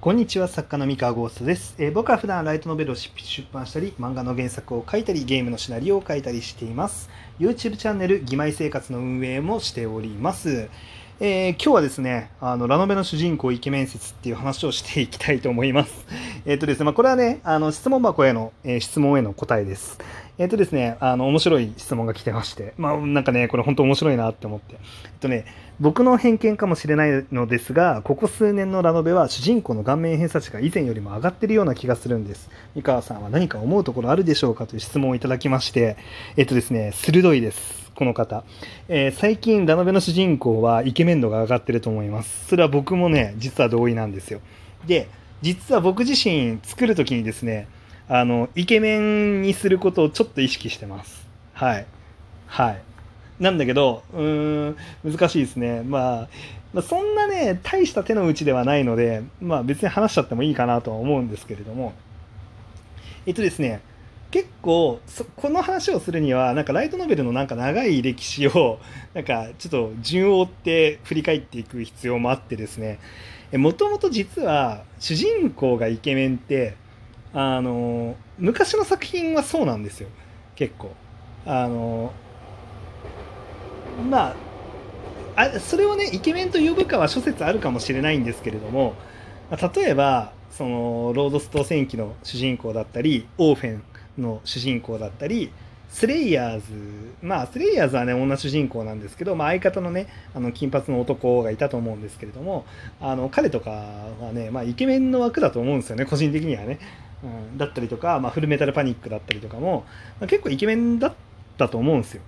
こんにちは作家の三河ゴーストです、えー僕は普段ライトノベルを出版したり漫画の原作を書いたりゲームのシナリオを書いたりしています。YouTube チャンネル「義妹生活」の運営もしております。えー今日はですねあのラノベの主人公イケメン説っていう話をしていきたいと思います。えっとですね、まあ、これはねあの質問箱への、えー質問への答えです。えっとですねあの面白い質問が来てまして。まあなんかねこれ本当面白いなって思って。えっとね僕の偏見かもしれないのですがここ数年のラノベは主人公の顔面偏差値が以前よりも上がってるような気がするんです。三河さんは何か思うところあるでしょうかという質問をいただきまして。えっとですね鋭いです。この方、えー最近ラノベの主人公はイケメン度が上がってると思います。それは僕もね実は同意なんですよ。で実は僕自身作る時にですねあのイケメンにすることをちょっと意識してます。はい。はい。なんだけどうーん難しいですね、まあ、まあそんなね大した手の内ではないのでまあ別に話しちゃってもいいかなとは思うんですけれども。えっとですね結構そこの話をするにはなんかライトノベルのなんか長い歴史を なんかちょっと順を追って振り返っていく必要もあってですね。もともと実は主人公がイケメンってあの昔の作品はそうなんですよ。結構。あのまああそれをねイケメンと呼ぶかは諸説あるかもしれないんですけれども例えばそのロードストー戦記の主人公だったりオーフェンの主人公だったりスレイヤーズまあスレイヤーズはね女主人公なんですけど、まあ、相方のねあの金髪の男がいたと思うんですけれどもあの彼とかはね、まあ、イケメンの枠だと思うんですよね個人的にはね、うん、だったりとか、まあ、フルメタルパニックだったりとかも、まあ、結構イケメンだったと思うんですよ。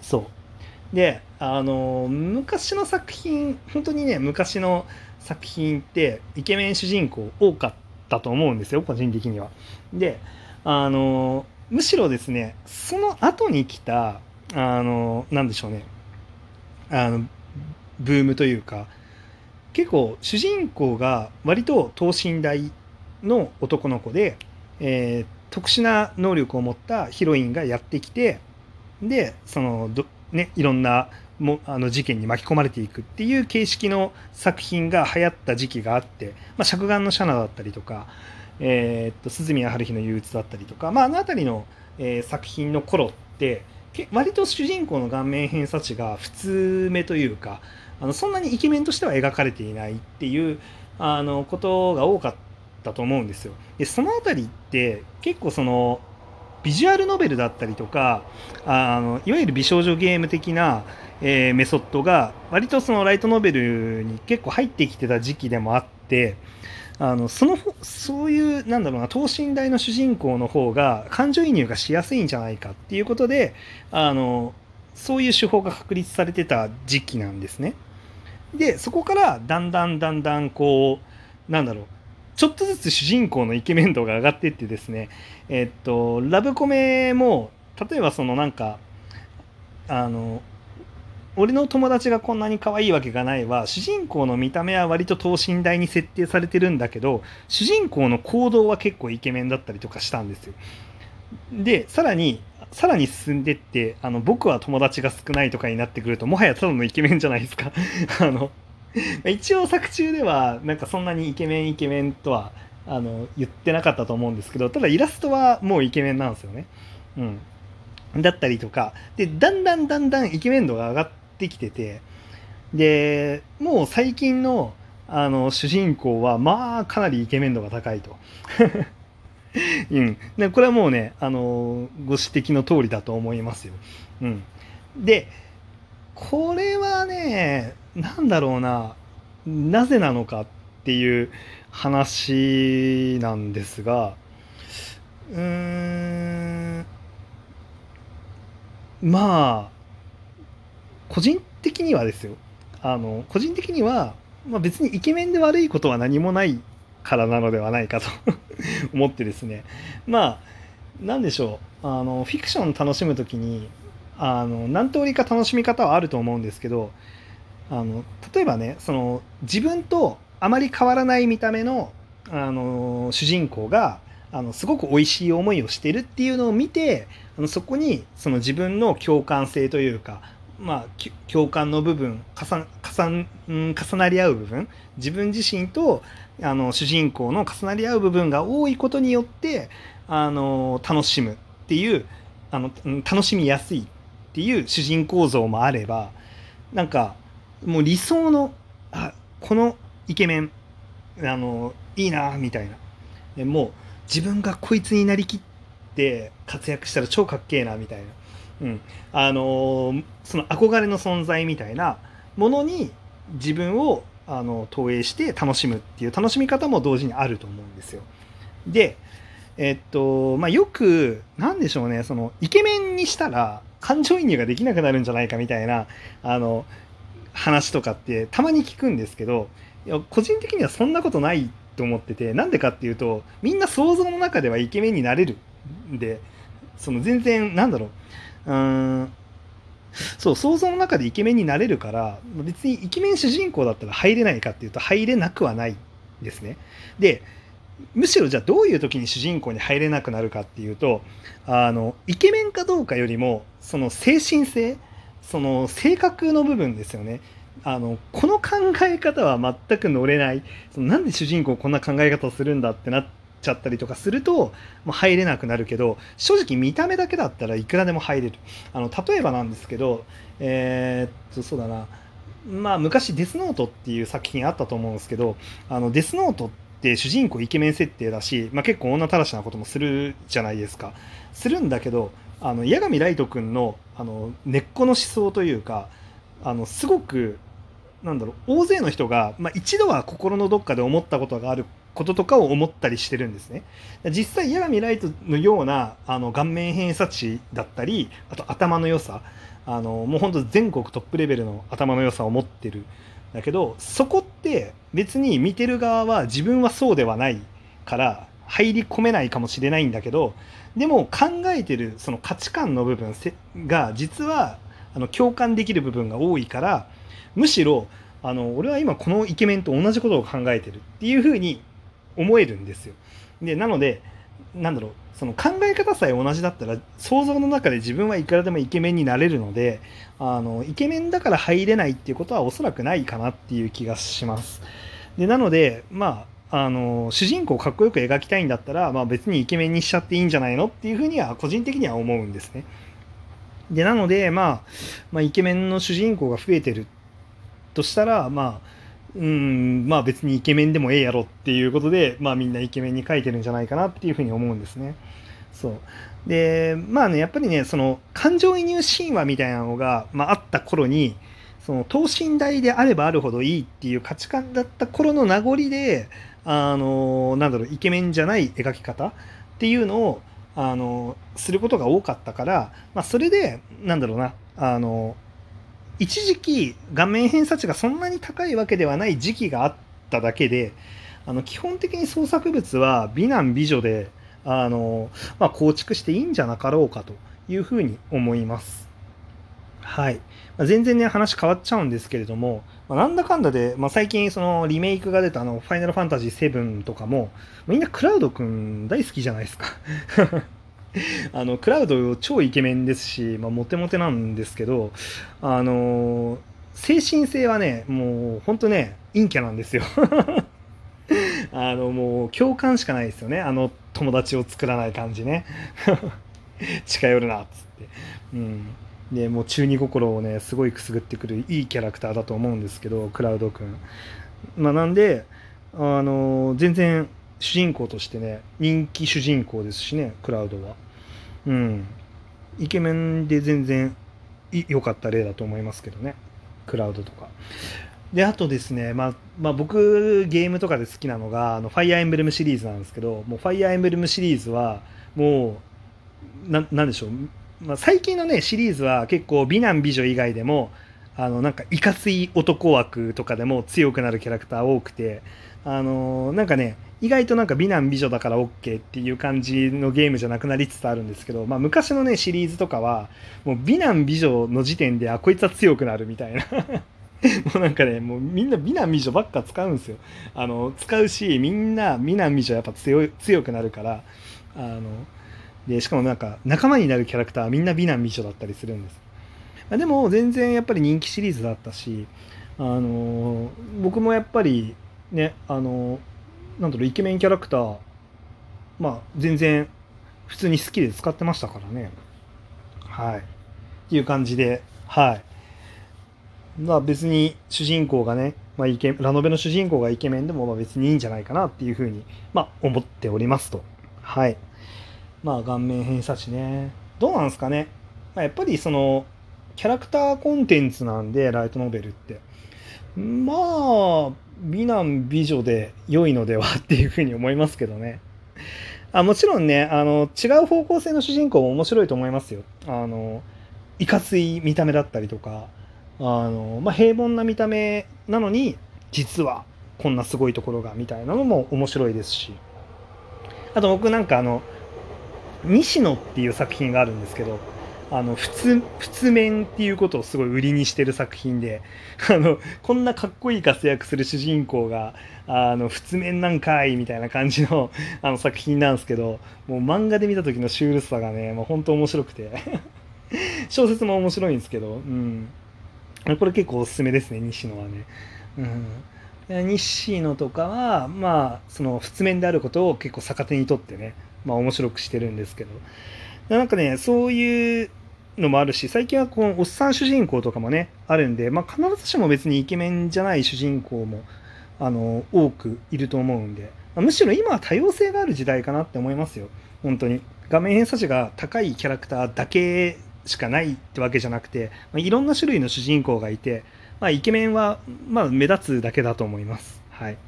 そう。であの昔の作品本当にね昔の作品ってイケメン主人公多かったと思うんですよ個人的には。であのむしろですねその後に来たあのなんでしょうねあのブームというか結構主人公が割と等身大の男の子で、えー特殊な能力を持ったヒロインがやってきてでその、ね、いろんなもあの事件に巻き込まれていくっていう形式の作品が流行った時期があって「まあ、尺眼のシャナ」だったりとか「えーっと鈴宮春日の憂鬱」だったりとか、まあ、あの辺りの、えー作品の頃って割と主人公の顔面偏差値が普通目というかあのそんなにイケメンとしては描かれていないっていうあのことが多かったと思うんですよ。でその辺りって結構そのビジュアルノベルだったりとかあのいわゆる美少女ゲーム的な、えーメソッドが割とそのライトノベルに結構入ってきてた時期でもあってあのそのそういうなんだろうな等身大の主人公の方が感情移入がしやすいんじゃないかっていうことであのそういう手法が確立されてた時期なんですね。でそこからだんだんだんだんこうなんだろうちょっとずつ主人公のイケメン度が上がっていってですねえっとラブコメも例えばそのなんかあの俺の友達がこんなに可愛いわけがないは主人公の見た目は割と等身大に設定されてるんだけど主人公の行動は結構イケメンだったりとかしたんですよ。でさらにさらに進んでってあの僕は友達が少ないとかになってくるともはやただのイケメンじゃないですか。あの一応作中ではなんかそんなにイケメンイケメンとはあの言ってなかったと思うんですけどただイラストはもうイケメンなんですよね。うん、だったりとかでだんだんだんだんイケメン度が上がってきててでもう最近のあの主人公はまあかなりイケメン度が高いと。うん、でこれはもうねあのご指摘の通りだと思いますよ。うん、でこれはねなんだろうななぜなのかっていう話なんですがうーんまあ個人的にはですよ。あの個人的には、まあ、別にイケメンで悪いことは何もないからなのではないかと 思ってですね。まあなんでしょう。あのフィクション楽しむ時にあの何通りか楽しみ方はあると思うんですけどあの例えばねその自分とあまり変わらない見た目のあの主人公があのすごく美味しい思いをしてるっていうのを見てあのそこにその自分の共感性というかまあ、共感の部分重重重なり合う部分自分自身とあの主人公の重なり合う部分が多いことによってあの楽しむっていうあの楽しみやすいっていう主人公像もあればなんかもう理想のあこのイケメンあのいいなみたいな。でもう自分がこいつになりきって活躍したら超かっけえなみたいな、うん、あのその憧れの存在みたいなものに自分をあの投影して楽しむっていう楽しみ方も同時にあると思うんですよ。でえっとまあよくなんでしょうねそのイケメンにしたら感情移入ができなくなるんじゃないかみたいなあの話とかってたまに聞くんですけどいや個人的にはそんなことないと思っててなんでかっていうとみんな想像の中ではイケメンになれるんでその全然なんだろううんそう想像の中でイケメンになれるから別にイケメン主人公だったら入れないかっていうと入れなくはないですね。でむしろじゃあどういう時に主人公に入れなくなるかっていうとあのイケメンかどうかよりもその精神性その性格の部分ですよね。あのこの考え方は全く乗れないそのなんで主人公こんな考え方をするんだってなっちゃったりとかするともう入れなくなるけど正直見た目だけだったらいくらでも入れる。あの例えばなんですけどえー、っとそうだな。まあ昔デスノートっていう作品あったと思うんですけどあのデスノートって主人公イケメン設定だし、まあ、結構女たらしなこともするじゃないですか。するんだけどあの八神ライト君のあの根っこの思想というかあのすごくなんだろう大勢の人が、まあ、一度は心のどっかで思ったことがあることとかを思ったりしてるんですね。実際八神ライトのようなあの顔面偏差値だったりあと頭の良さ。あのもうほんと全国トップレベルの頭の良さを持ってるだけどそこって別に見てる側は自分はそうではないから入り込めないかもしれないんだけどでも考えてるその価値観の部分が実はあの共感できる部分が多いからむしろあの俺は今このイケメンと同じことを考えてるっていうふうに思えるんですよ。でなのでなんだろうその考え方さえ同じだったら想像の中で自分はいくらでもイケメンになれるのであのイケメンだから入れないっていうことはおそらくないかなっていう気がします。でなのでまああの主人公をかっこよく描きたいんだったら、まあ、別にイケメンにしちゃっていいんじゃないのっていうふうには個人的には思うんですね。でなので、まあ、まあイケメンの主人公が増えてるとしたらまあうんまあ別にイケメンでもええやろっていうことで、まあ、みんなイケメンに書いてるんじゃないかなっていうふうに思うんですね。そうでまあねやっぱりねその感情移入神話みたいなのが、まあ、あった頃にその等身大であればあるほどいいっていう価値観だった頃の名残であのなんだろうイケメンじゃない描き方っていうのをあのすることが多かったから、まあ、それでなんだろうなあの一時期顔面偏差値がそんなに高いわけではない時期があっただけであの基本的に創作物は美男美女であの、まあ、構築していいんじゃなかろうかというふうに思います。はい。まあ、全然ね、話変わっちゃうんですけれども、まあ、なんだかんだで、まあ、最近そのリメイクが出たあの、ファイナルファンタジー7とかも、みんなクラウドくん大好きじゃないですか あのクラウド超イケメンですし、まあ、モテモテなんですけどあの精神性はねもうほんとね陰キャなんですよ。あのもう共感しかないですよね。あの友達を作らない感じね。近寄るなっつって。うん。でもう中二心をねすごいくすぐってくるいいキャラクターだと思うんですけどクラウドくんまあなんであの全然主人公としてね人気主人公ですしねクラウドは。うん。イケメンで全然良かった例だと思いますけどねクラウドとか。であとですね、まあ、まあ、僕ゲームとかで好きなのがあのファイアーエンブレムシリーズなんですけどもうファイアーエンブレムシリーズはもうなんでしょう、まあ、最近のねシリーズは結構美男美女以外でもあのなんかいかつい男枠とかでも強くなるキャラクター多くてあのなんかね意外となんか美男美女だから OK っていう感じのゲームじゃなくなりつつあるんですけど、まあ、昔のねシリーズとかはもう美男美女の時点であこいつは強くなるみたいな。もうなんかねもうみんな美男美女ばっか使うんですよ。あの使うしみんな美男美女やっぱ強強くなるから。あのでしかもなんか仲間になるキャラクターはみんな美男美女だったりするんです。までも全然やっぱり人気シリーズだったしあの僕もやっぱりねあのなんだろうイケメンキャラクターまあ全然普通に好きで使ってましたからね。はい。っていう感じではい。まあ別に主人公がね、まあ、イケラノベの主人公がイケメンでもまあ別にいいんじゃないかなっていうふうに、まあ、思っておりますと。はい。まあ顔面偏差値ね。どうなんですかね、まあ、やっぱりそのキャラクターコンテンツなんでライトノベルって。まあ美男美女で良いのではっていうふうに思いますけどね。あもちろんねあの違う方向性の主人公も面白いと思いますよ。あのいかつい見た目だったりとかあの、まあ、平凡な見た目なのに実はこんなすごいところがみたいなのも面白いですし。あと僕なんかあの西野っていう作品があるんですけどあの普通普通面っていうことをすごい売りにしてる作品で あのこんなかっこいい活躍する主人公があの普通面なんかいみたいな感じの あの作品なんですけどもう漫画で見た時のシュールさがねもう本当面白くて 小説も面白いんですけど、うん、これ結構おすすめですね西野はね。うん、西野とかはまあその普通面であることを結構逆手にとってねまあ面白くしてるんですけど。なんかねそういうのもあるし最近はこのおっさん主人公とかもねあるんで、まあ、必ずしも別にイケメンじゃない主人公もあの多くいると思うんで、まあ、むしろ今は多様性がある時代かなって思いますよ。本当に。画面偏差値が高いキャラクターだけしかないってわけじゃなくて、まあ、いろんな種類の主人公がいて、まあ、イケメンは、ま、目立つだけだと思います。はい。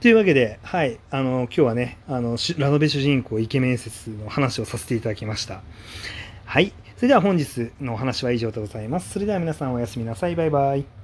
というわけで、はい、あの今日はねあのラノベ主人公イケメン説の話をさせていただきました。はい。それでは本日のお話は以上でございます。それでは皆さんおやすみなさい。バイバイ。